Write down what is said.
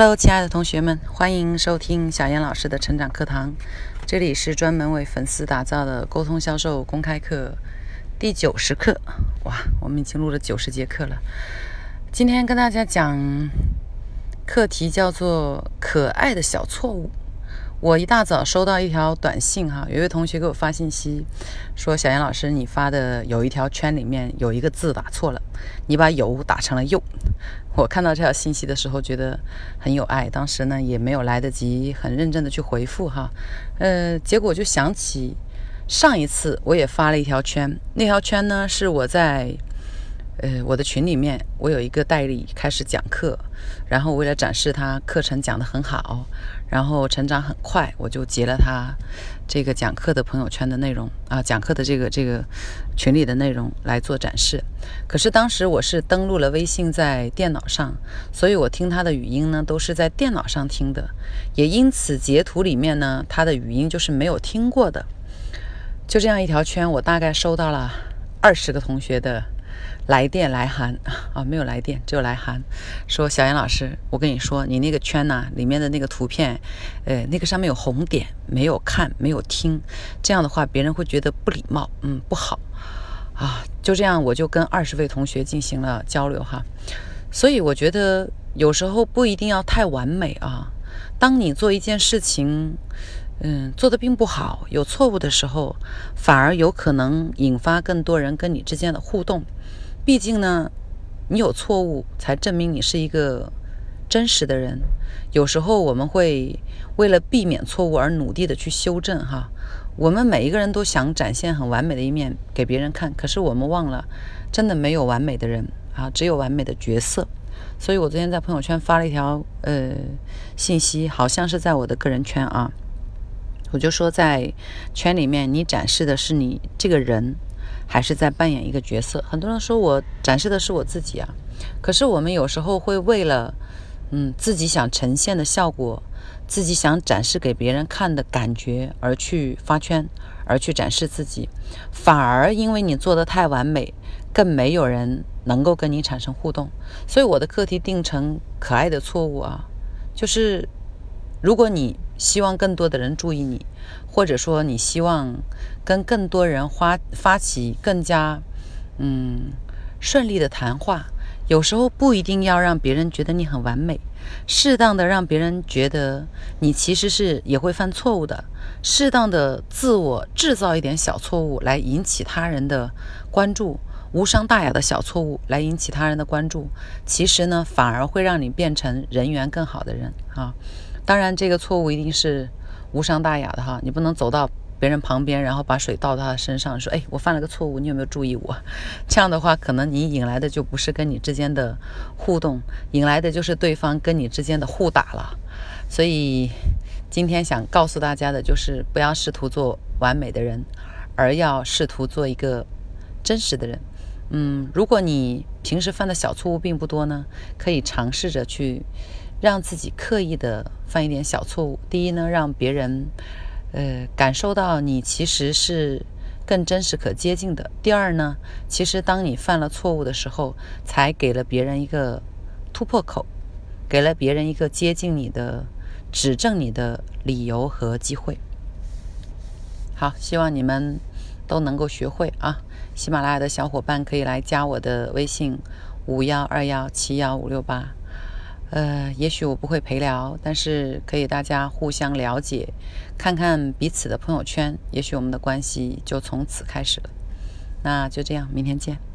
Hello，亲爱的同学们，欢迎收听小燕老师的成长课堂。这里是专门为粉丝打造的沟通销售公开课第九十课。哇，我们已经录了九十节课了。今天跟大家讲课题叫做“可爱的小错误”。我一大早收到一条短信，哈，有一位同学给我发信息，说：“小杨老师，你发的有一条圈里面有一个字打错了，你把有打成了又。”我看到这条信息的时候，觉得很有爱，当时呢也没有来得及很认真的去回复，哈，呃，结果就想起上一次我也发了一条圈，那条圈呢是我在。呃，我的群里面，我有一个代理开始讲课，然后为了展示他课程讲得很好，然后成长很快，我就截了他这个讲课的朋友圈的内容啊，讲课的这个这个群里的内容来做展示。可是当时我是登录了微信在电脑上，所以我听他的语音呢都是在电脑上听的，也因此截图里面呢他的语音就是没有听过的。就这样一条圈，我大概收到了二十个同学的。来电来函 啊，没有来电，只有来函，说小杨老师，我跟你说，你那个圈呐，里面的那个图片，呃，那个上面有红点，没有看，没有听，这样的话别人会觉得不礼貌，嗯，不好啊。就这样，我就跟二十位同学进行了交流哈。所以我觉得有时候不一定要太完美啊。当你做一件事情，嗯，做的并不好，有错误的时候，反而有可能引发更多人跟你之间的互动。毕竟呢，你有错误才证明你是一个真实的人。有时候我们会为了避免错误而努力的去修正哈。我们每一个人都想展现很完美的一面给别人看，可是我们忘了，真的没有完美的人啊，只有完美的角色。所以我昨天在朋友圈发了一条呃信息，好像是在我的个人圈啊，我就说在圈里面你展示的是你这个人。还是在扮演一个角色。很多人说我展示的是我自己啊，可是我们有时候会为了，嗯，自己想呈现的效果，自己想展示给别人看的感觉而去发圈，而去展示自己，反而因为你做的太完美，更没有人能够跟你产生互动。所以我的课题定成可爱的错误啊，就是如果你。希望更多的人注意你，或者说你希望跟更多人发发起更加嗯顺利的谈话。有时候不一定要让别人觉得你很完美，适当的让别人觉得你其实是也会犯错误的，适当的自我制造一点小错误来引起他人的关注，无伤大雅的小错误来引起他人的关注，其实呢反而会让你变成人缘更好的人啊。当然，这个错误一定是无伤大雅的哈，你不能走到别人旁边，然后把水倒到他身上，说：“哎，我犯了个错误，你有没有注意我？” 这样的话，可能你引来的就不是跟你之间的互动，引来的就是对方跟你之间的互打了。所以，今天想告诉大家的就是，不要试图做完美的人，而要试图做一个真实的人。嗯，如果你平时犯的小错误并不多呢，可以尝试着去。让自己刻意的犯一点小错误。第一呢，让别人，呃，感受到你其实是更真实、可接近的。第二呢，其实当你犯了错误的时候，才给了别人一个突破口，给了别人一个接近你的、指正你的理由和机会。好，希望你们都能够学会啊！喜马拉雅的小伙伴可以来加我的微信：五幺二幺七幺五六八。呃，也许我不会陪聊，但是可以大家互相了解，看看彼此的朋友圈，也许我们的关系就从此开始了。那就这样，明天见。